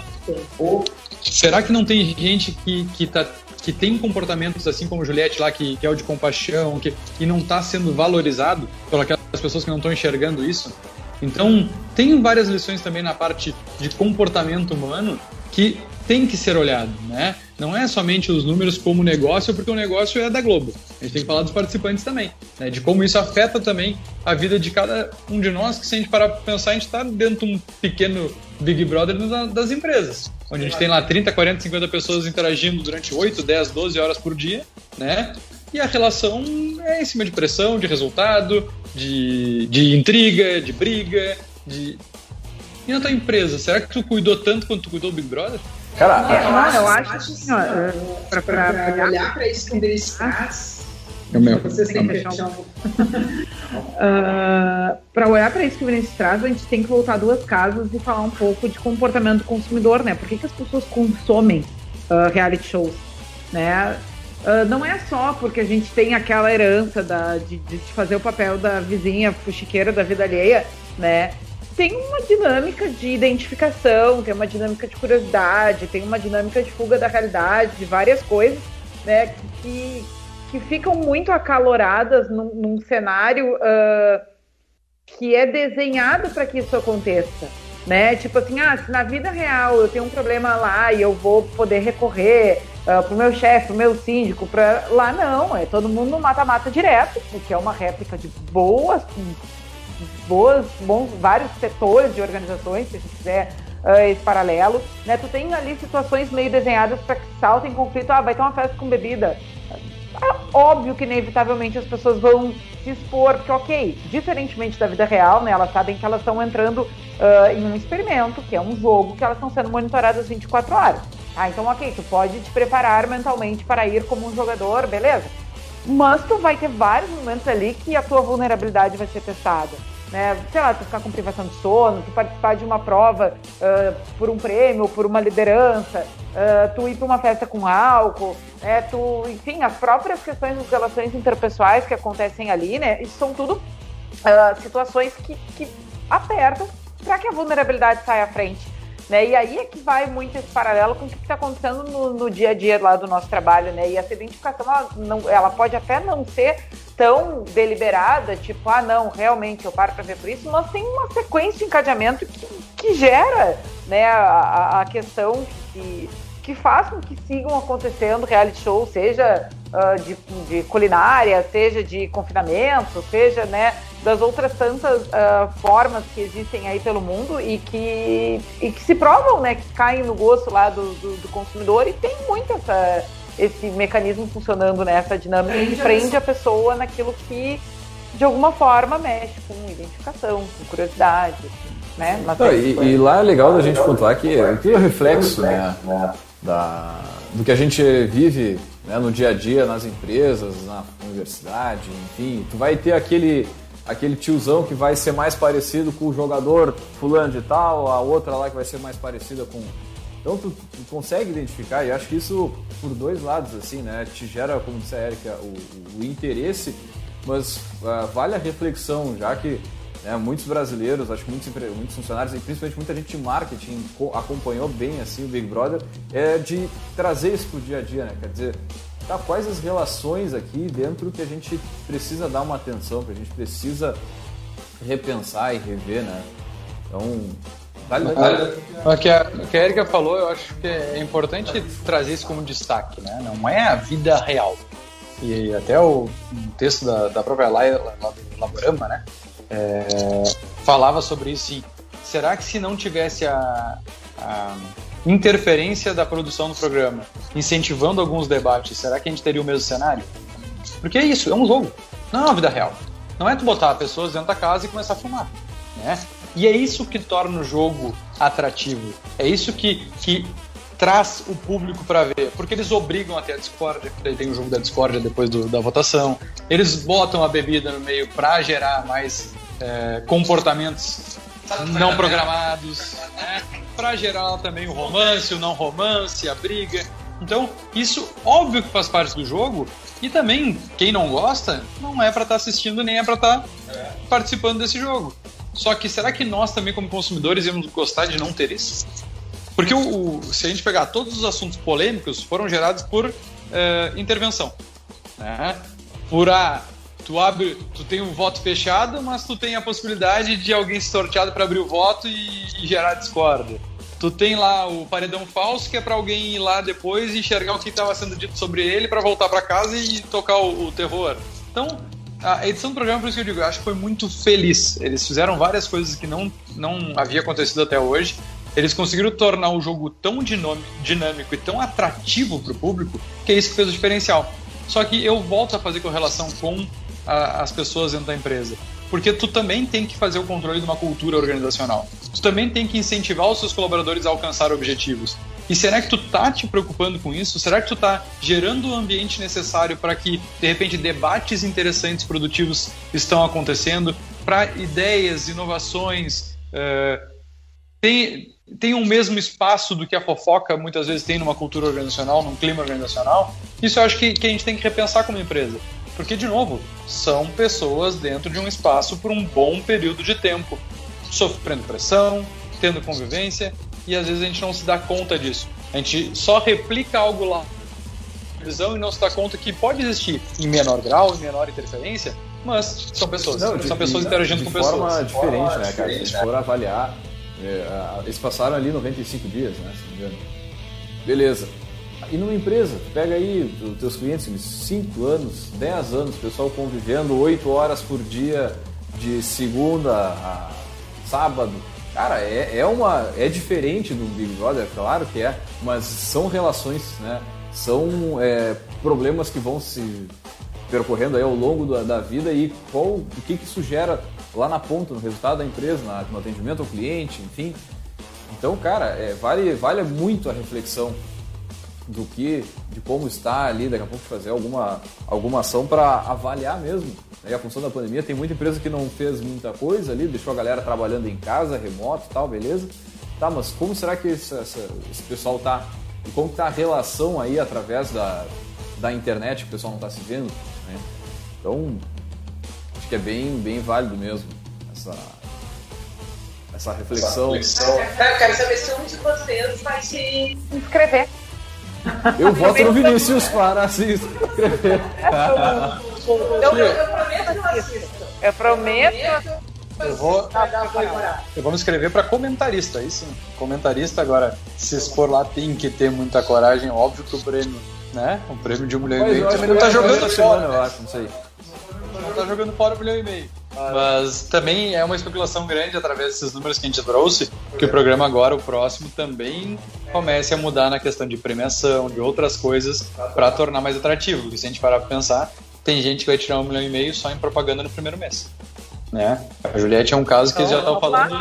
Ou será que não tem gente que, que, tá, que tem comportamentos assim como Juliette lá, que, que é o de compaixão, que, que não está sendo valorizado pelas pessoas que não estão enxergando isso? Então, tem várias lições também na parte de comportamento humano que tem que ser olhado, né? Não é somente os números como negócio, porque o negócio é da Globo. A gente tem que falar dos participantes também, né? De como isso afeta também a vida de cada um de nós, que se a gente parar para pensar, a gente está dentro de um pequeno Big Brother das empresas, onde a gente tem lá 30, 40, 50 pessoas interagindo durante 8, 10, 12 horas por dia, né? E a relação é em cima de pressão, de resultado, de, de intriga, de briga, de... E na tua empresa, será que tu cuidou tanto quanto tu cuidou do Big Brother? Cara, é, não, eu acho assim, ó, pra, pra, pra olhar para isso que eles faz. É o meu. Vocês têm que fechar um... uh, para olhar para isso que o Vinícius traz, a gente tem que voltar duas casas e falar um pouco de comportamento do consumidor, né? Por que, que as pessoas consomem uh, reality shows, né? Uh, não é só porque a gente tem aquela herança da, de, de fazer o papel da vizinha fuxiqueira da vida alheia, né? Tem uma dinâmica de identificação, tem uma dinâmica de curiosidade, tem uma dinâmica de fuga da realidade, de várias coisas, né, que, que ficam muito acaloradas num, num cenário uh, que é desenhado para que isso aconteça. Né? Tipo assim, ah, se na vida real eu tenho um problema lá e eu vou poder recorrer uh, pro meu chefe, pro meu síndico, para lá não, é todo mundo mata-mata direto, porque é uma réplica de boas boas, bons, vários setores de organizações, se a gente quiser uh, esse paralelo, né? Tu tem ali situações meio desenhadas para que saltem conflito, ah, vai ter uma festa com bebida. É óbvio que inevitavelmente as pessoas vão se expor, porque ok, diferentemente da vida real, né? Elas sabem que elas estão entrando uh, em um experimento, que é um jogo, que elas estão sendo monitoradas 24 horas. Ah, então ok, tu pode te preparar mentalmente para ir como um jogador, beleza? Mas tu vai ter vários momentos ali que a tua vulnerabilidade vai ser testada. Né? Sei lá, tu ficar com privação de sono, tu participar de uma prova uh, por um prêmio, por uma liderança, uh, tu ir para uma festa com álcool, né? tu, enfim, as próprias questões das relações interpessoais que acontecem ali, né? Isso são tudo uh, situações que, que apertam para que a vulnerabilidade saia à frente. Né? E aí é que vai muito esse paralelo com o que está acontecendo no, no, dia a dia lá do nosso trabalho, né? E essa identificação, ela, não, ela pode até não ser tão deliberada, tipo, ah, não, realmente eu paro para ver por isso, mas tem uma sequência de encadeamento que, que gera né, a, a questão que, que faz com que sigam acontecendo reality shows, seja uh, de, de, culinária, seja de confinamento, seja né, das outras tantas uh, formas que existem aí pelo mundo e que, e que se provam, né, que caem no gosto lá do, do, do consumidor e tem muito essa, esse mecanismo funcionando nessa né, dinâmica prende que prende a pessoa naquilo que de alguma forma mexe com identificação, com curiosidade, né? Não, e, e, lá é legal da gente pontuar que é tudo reflexo, né, da, do que a gente vive né, no dia a dia nas empresas, na universidade, enfim. Tu vai ter aquele aquele tiozão que vai ser mais parecido com o jogador fulano de tal, a outra lá que vai ser mais parecida com. Então tu, tu consegue identificar e acho que isso por dois lados assim, né? Te gera, como disse a Erika, o, o interesse, mas uh, vale a reflexão, já que né, muitos brasileiros, acho que muitos, muitos funcionários e principalmente muita gente de marketing acompanhou bem assim o Big Brother, é de trazer isso pro dia a dia, né? Quer dizer, tá, quais as relações aqui dentro que a gente precisa dar uma atenção, que a gente precisa repensar e rever, né? Então, vale, vale. O que a, o que a Erika falou, eu acho que é importante trazer isso como destaque, né? Não é a vida real. E até o um texto da, da própria Laila Laborama, né? É, falava sobre isso, sim. Será que se não tivesse a, a interferência da produção do programa, incentivando alguns debates, será que a gente teria o mesmo cenário? Porque é isso, é um jogo, não é uma vida real. Não é tu botar pessoas dentro da casa e começar a fumar, né? E é isso que torna o jogo atrativo. É isso que, que traz o público para ver, porque eles obrigam até a discórdia, daí tem o jogo da discórdia depois do, da votação. Eles botam a bebida no meio para gerar mais é, comportamentos não programados, né? para gerar também o romance, o não romance, a briga. Então, isso óbvio que faz parte do jogo. E também, quem não gosta, não é para estar tá assistindo nem é para estar tá participando desse jogo. Só que será que nós também, como consumidores, íamos gostar de não ter isso? Porque o, o, se a gente pegar todos os assuntos polêmicos, foram gerados por uh, intervenção. Né? Por a. Tu abre, tu tem um voto fechado, mas tu tem a possibilidade de alguém ser sorteado para abrir o voto e, e, gerar discórdia. Tu tem lá o paredão falso, que é para alguém ir lá depois e enxergar o que estava sendo dito sobre ele para voltar para casa e tocar o, o terror. Então, a edição do programa, por isso que eu digo, eu acho que foi muito feliz. Eles fizeram várias coisas que não, não havia acontecido até hoje. Eles conseguiram tornar o jogo tão dinâmico e tão atrativo para o público que é isso que fez o diferencial. Só que eu volto a fazer correlação com a, as pessoas dentro da empresa. Porque tu também tem que fazer o controle de uma cultura organizacional. Tu também tem que incentivar os seus colaboradores a alcançar objetivos. E será que tu tá te preocupando com isso? Será que tu tá gerando o ambiente necessário para que, de repente, debates interessantes, produtivos estão acontecendo, para ideias, inovações, uh, tem, o mesmo espaço do que a fofoca muitas vezes tem numa cultura organizacional, num clima organizacional? Isso eu acho que, que a gente tem que repensar como empresa. Porque, de novo, são pessoas dentro de um espaço por um bom período de tempo, sofrendo pressão, tendo convivência, e às vezes a gente não se dá conta disso. A gente só replica algo lá visão e não se dá conta que pode existir em menor grau, em menor interferência, mas são pessoas. Não, de, são pessoas de, interagindo de com pessoas. De forma diferente, né, cara? Se for avaliar, é, eles passaram ali 95 dias, né? Se não me engano. Beleza. E numa empresa, pega aí os teus clientes, 5 anos, 10 anos, pessoal convivendo 8 horas por dia, de segunda a sábado, Cara, é, é, uma, é diferente do Big Brother, claro que é, mas são relações, né? São é, problemas que vão se percorrendo aí ao longo da, da, vida e qual, o que, que isso gera lá na ponta, no resultado da empresa, na, no atendimento ao cliente, enfim. Então, cara, é, vale, vale muito a reflexão do que, de como está ali, daqui a pouco fazer alguma, alguma ação para avaliar mesmo Aí a função da pandemia, tem muita empresa que não fez muita coisa ali, deixou a galera trabalhando em casa, remoto e tal, beleza. Tá, mas como será que esse, esse pessoal tá? E como tá a relação aí através da, da internet, que o pessoal não está se vendo? Né? Então, acho que é bem, bem válido mesmo essa, essa reflexão. Essa reflexão. Eu quero saber se um de vocês vai se inscrever. Eu voto no Vinícius para inscrever. Eu, eu, eu prometo que eu assisto. Eu prometo. Eu vou, eu vou me inscrever para comentarista, aí sim. Comentarista agora, se expor lá tem que ter muita coragem, óbvio que o prêmio, né? O prêmio de um milhão e meio também não tá jogando fora. Eu acho, não sei. Não tá jogando fora um milhão e meio. Mas também é uma especulação grande através desses números que a gente trouxe, que o programa agora, o próximo, também comece a mudar na questão de premiação, de outras coisas, para tornar mais atrativo. Porque se a gente parar para pensar, tem gente que vai tirar um milhão e meio só em propaganda no primeiro mês. Né? A Juliette é um caso que eles já estão falando.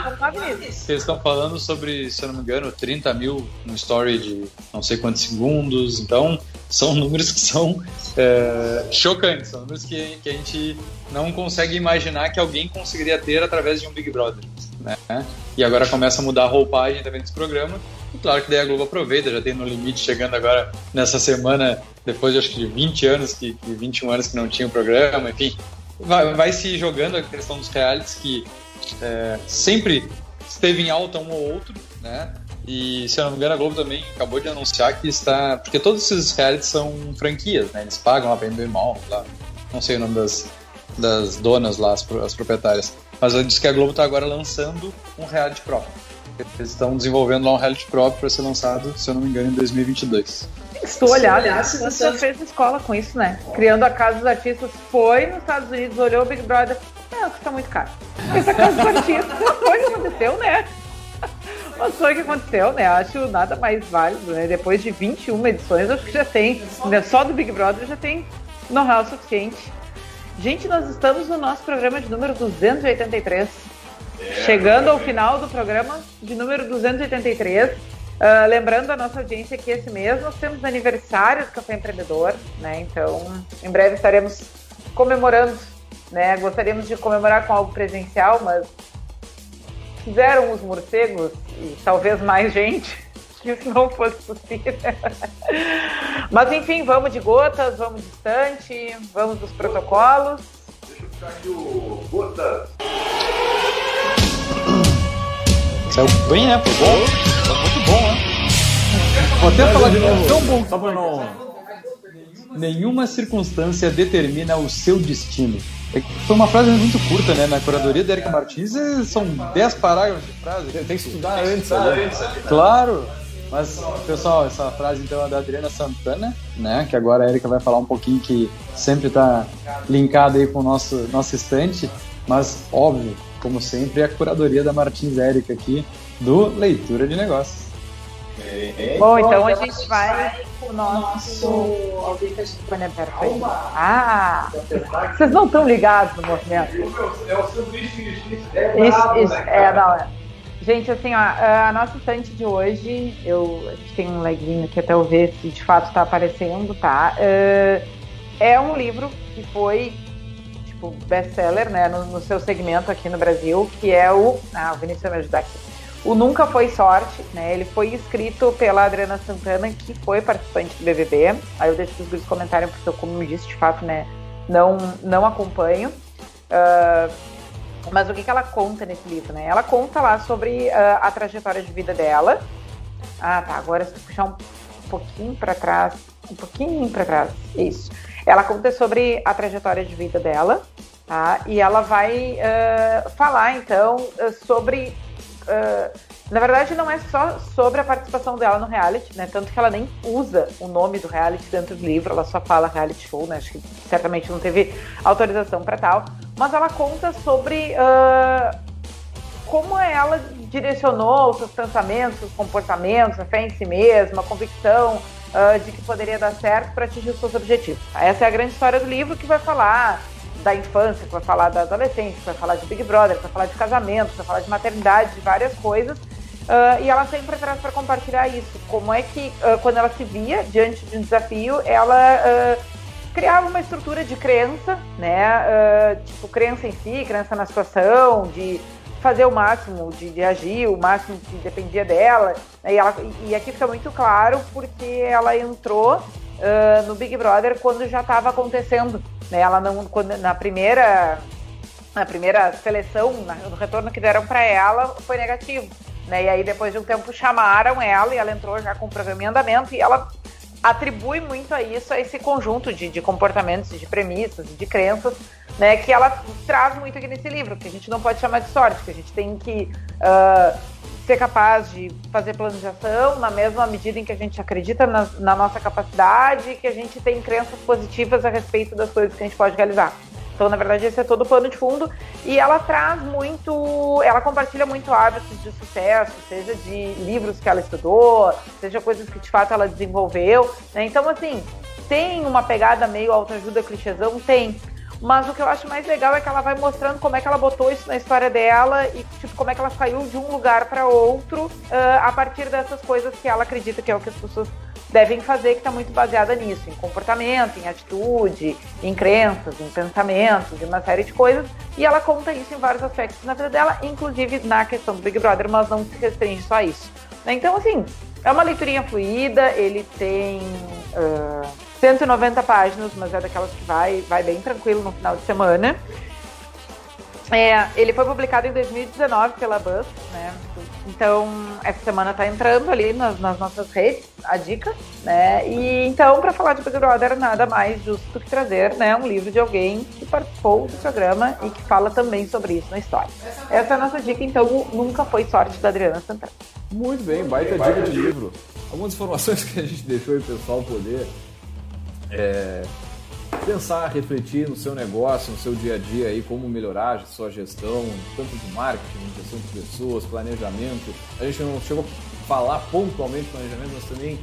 eles estão falando sobre, se eu não me engano, 30 mil no story de não sei quantos segundos. Então, são números que são é, chocantes, são números que, que a gente não consegue imaginar que alguém conseguiria ter através de um Big Brother. Né? E agora começa a mudar a roupagem também desse programa. E claro que daí a Globo aproveita, já tem no limite chegando agora nessa semana, depois de acho que de 20 anos, que, que 21 anos que não tinha o programa, enfim. Vai, vai se jogando a questão dos realities que é, sempre esteve em alta um ou outro, né? E se eu não me engano, a Globo também acabou de anunciar que está. Porque todos esses realities são franquias, né? Eles pagam lá pra NBA Mall, lá. Não sei o nome das, das donas lá, as, as proprietárias. Mas eu disse que a Globo está agora lançando um reality próprio. Eles estão desenvolvendo lá um reality próprio para ser lançado, se eu não me engano, em 2022. Estou olhando, você fez escola com isso, né? Criando a Casa dos Artistas, foi nos Estados Unidos, olhou o Big Brother, não, que está muito caro. Essa Casa dos Artistas foi o que aconteceu, né? Mas foi o que aconteceu, né? Acho nada mais válido, né? Depois de 21 edições, acho que já tem, né? só do Big Brother já tem know-how suficiente Gente, nós estamos no nosso programa de número 283. É, Chegando ao final do programa de número 283. Uh, lembrando a nossa audiência que esse mês nós temos aniversário do Café Empreendedor, né? Então, em breve estaremos comemorando, né? Gostaríamos de comemorar com algo presencial, mas fizeram os morcegos e talvez mais gente que isso não fosse possível. Mas enfim, vamos de gotas, vamos distante, vamos dos protocolos. Deixa eu ficar aqui o gotas. Saiu bem, né? Foi bom. Foi muito bom, né? Vou até falar de novo. Tão bom. Só pra não... Nenhuma circunstância determina o seu destino. É foi uma frase muito curta, né? Na curadoria da Erika Martins é, são 10 parágrafos de frase. Tem que estudar antes, antes. Claro! Mas, pessoal, essa frase então é da Adriana Santana, né? Que agora a Erika vai falar um pouquinho que sempre está linkada aí com o nosso, nosso estante. Mas, óbvio, como sempre, é a curadoria da Martins Érica aqui do Leitura de Negócios. Bom, então a gente vai com o nosso. Alguém tá aberto aí. Ah! Vocês não estão ligados no movimento. É o seu bicho Isso, isso. É, não, é. Gente, assim, ó, a nossa estante de hoje, eu, a gente tem um leguinho aqui até eu ver se de fato está aparecendo, tá? Uh, é um livro que foi, tipo, best-seller, né, no, no, seu segmento aqui no Brasil, que é o... Ah, o Vinícius vai me ajudar aqui. O Nunca Foi Sorte, né, ele foi escrito pela Adriana Santana, que foi participante do BBB. Aí eu deixo os grupos comentários, porque eu, como eu disse, de fato, né, não, não acompanho. Uh, mas o que, que ela conta nesse livro, né? Ela conta lá sobre uh, a trajetória de vida dela. Ah, tá. Agora se puxar um pouquinho para trás, um pouquinho para trás, isso. Ela conta sobre a trajetória de vida dela, tá? E ela vai uh, falar então sobre uh, na verdade, não é só sobre a participação dela no reality, né? Tanto que ela nem usa o nome do reality dentro do livro, ela só fala reality show, né? Acho que certamente não teve autorização para tal. Mas ela conta sobre uh, como ela direcionou os seus pensamentos, os comportamentos, a fé em si mesma, a convicção uh, de que poderia dar certo para atingir os seus objetivos. Essa é a grande história do livro que vai falar da infância, que vai falar da adolescência, que vai falar de Big Brother, que vai falar de casamento, que vai falar de maternidade, de várias coisas. Uh, e ela sempre traz para compartilhar isso. Como é que, uh, quando ela se via diante de um desafio, ela criava uma estrutura de crença, né? tipo, crença em si, crença na situação, de fazer o máximo, de, de agir o máximo que dependia dela. Né? E, ela, e aqui fica muito claro porque ela entrou no Big Brother quando já estava acontecendo. Né? Ela não, quando, na primeira na primeira seleção, no retorno que deram para ela, foi negativo. Né? E aí, depois de um tempo, chamaram ela e ela entrou já com o programa em andamento e ela atribui muito a isso, a esse conjunto de, de comportamentos, de premissas, de crenças, né, que ela traz muito aqui nesse livro, que a gente não pode chamar de sorte, que a gente tem que uh, ser capaz de fazer planejação na mesma medida em que a gente acredita na, na nossa capacidade, que a gente tem crenças positivas a respeito das coisas que a gente pode realizar. Então, na verdade, esse é todo o pano de fundo. E ela traz muito. Ela compartilha muito hábitos de sucesso, seja de livros que ela estudou, seja coisas que de fato ela desenvolveu. Né? Então, assim, tem uma pegada meio autoajuda clichêzão? Tem. Mas o que eu acho mais legal é que ela vai mostrando como é que ela botou isso na história dela e tipo, como é que ela saiu de um lugar para outro uh, a partir dessas coisas que ela acredita que é o que as pessoas devem fazer, que está muito baseada nisso, em comportamento, em atitude, em crenças, em pensamentos, em uma série de coisas. E ela conta isso em vários aspectos na vida dela, inclusive na questão do Big Brother, mas não se restringe só a isso. Então, assim, é uma leiturinha fluida, ele tem. Uh, 190 páginas, mas é daquelas que vai, vai bem tranquilo no final de semana. É, ele foi publicado em 2019 pela Buzz, né? Então, essa semana tá entrando ali nas, nas nossas redes, a dica, né? E então, para falar de Big Brother, nada mais justo do que trazer, né, um livro de alguém que participou do programa e que fala também sobre isso na história. Essa é a nossa dica, então, nunca foi sorte da Adriana Santana. Muito bem, baita dica de livro. Algumas informações que a gente deixou aí o pessoal poder é, pensar, refletir no seu negócio, no seu dia a dia aí, como melhorar a sua gestão, tanto de marketing, gestão de pessoas, planejamento. A gente não chegou a falar pontualmente de planejamento, mas também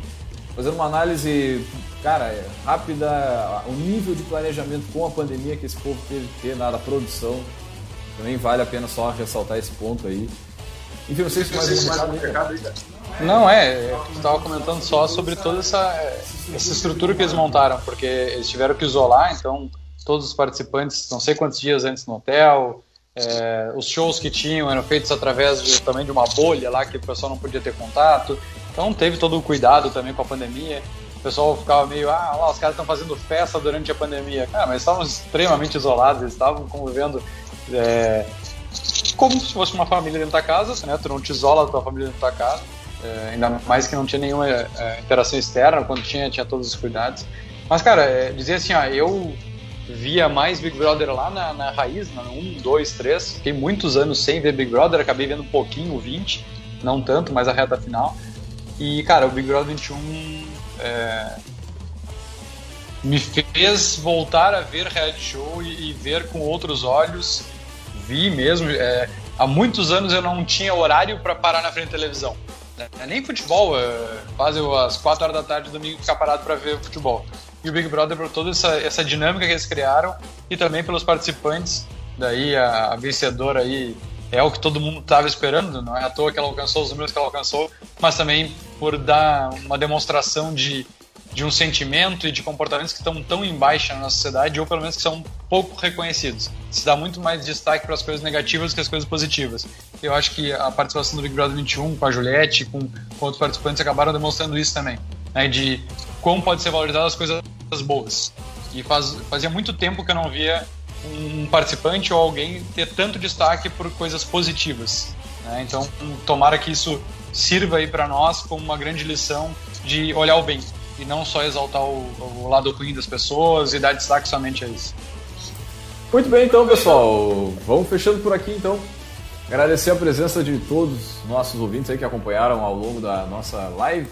fazendo uma análise, cara, é, rápida, o nível de planejamento com a pandemia que esse povo teve que ter na produção. Também vale a pena só ressaltar esse ponto aí. Enfim, não sei se mais um recado aí, não, é, eu estava comentando só sobre toda essa, essa estrutura que eles montaram, porque eles tiveram que isolar, então todos os participantes, não sei quantos dias antes no hotel, é, os shows que tinham eram feitos através de, também de uma bolha lá que o pessoal não podia ter contato. Então teve todo o cuidado também com a pandemia. O pessoal ficava meio, ah, lá, os caras estão fazendo festa durante a pandemia. Cara, mas estavam extremamente isolados, eles estavam convivendo é, como se fosse uma família dentro da casa, né? Tu não te isola da tua família dentro da casa. É, ainda mais que não tinha nenhuma é, interação externa, quando tinha, tinha todos os cuidados. Mas, cara, é, dizer assim, ó, eu via mais Big Brother lá na, na raiz, na 1, 2, 3. Fiquei muitos anos sem ver Big Brother, acabei vendo um pouquinho, o 20, não tanto, mas a reta final. E, cara, o Big Brother 21 é, me fez voltar a ver reality show e, e ver com outros olhos. Vi mesmo. É, há muitos anos eu não tinha horário para parar na frente da televisão. É, nem futebol, é, quase às 4 horas da tarde domingo ficar parado para ver futebol e o Big Brother por toda essa, essa dinâmica que eles criaram e também pelos participantes. Daí a, a vencedora aí é o que todo mundo estava esperando, não é à toa que ela alcançou os números que ela alcançou, mas também por dar uma demonstração de, de um sentimento e de comportamentos que estão tão em baixa na sociedade, ou pelo menos que são pouco reconhecidos. Se dá muito mais destaque para as coisas negativas que as coisas positivas. Eu acho que a participação do Big Brother 21, com a Juliette, com, com outros participantes, acabaram demonstrando isso também. Né, de como pode ser valorizado as coisas boas. E faz, fazia muito tempo que eu não via um participante ou alguém ter tanto destaque por coisas positivas. Né? Então, tomara que isso sirva aí para nós como uma grande lição de olhar o bem e não só exaltar o, o lado ruim das pessoas e dar destaque somente a isso. Muito bem, então, pessoal. Vamos fechando por aqui, então. Agradecer a presença de todos os nossos ouvintes aí que acompanharam ao longo da nossa live.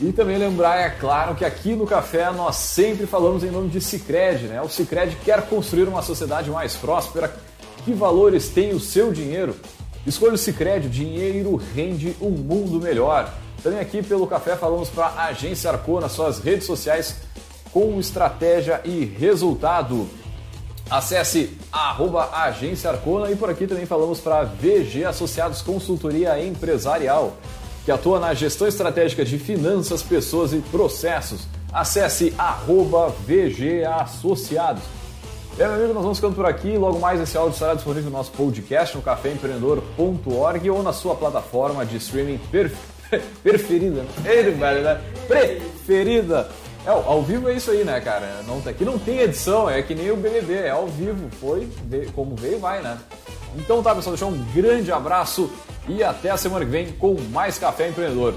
E também lembrar, é claro, que aqui no Café nós sempre falamos em nome de Cicred, né? O Cicred quer construir uma sociedade mais próspera. Que valores tem o seu dinheiro? Escolha o Cicred, dinheiro rende um mundo melhor. Também aqui pelo Café falamos para a Agência Arcona, suas redes sociais com estratégia e resultado. Acesse arroba Agência Arcona e por aqui também falamos para VG Associados Consultoria Empresarial que atua na gestão estratégica de finanças, pessoas e processos. Acesse arroba VG Associados. Bem, meu amigo, nós vamos ficando por aqui. Logo mais esse áudio estará disponível no nosso podcast no caféempreendedor.org ou na sua plataforma de streaming preferida. Né? Preferida. É, ao vivo é isso aí, né, cara? Não, aqui não tem edição, é que nem o BBB, é ao vivo. Foi como veio, vai, né? Então tá, pessoal, deixar um grande abraço e até a semana que vem com mais Café Empreendedor.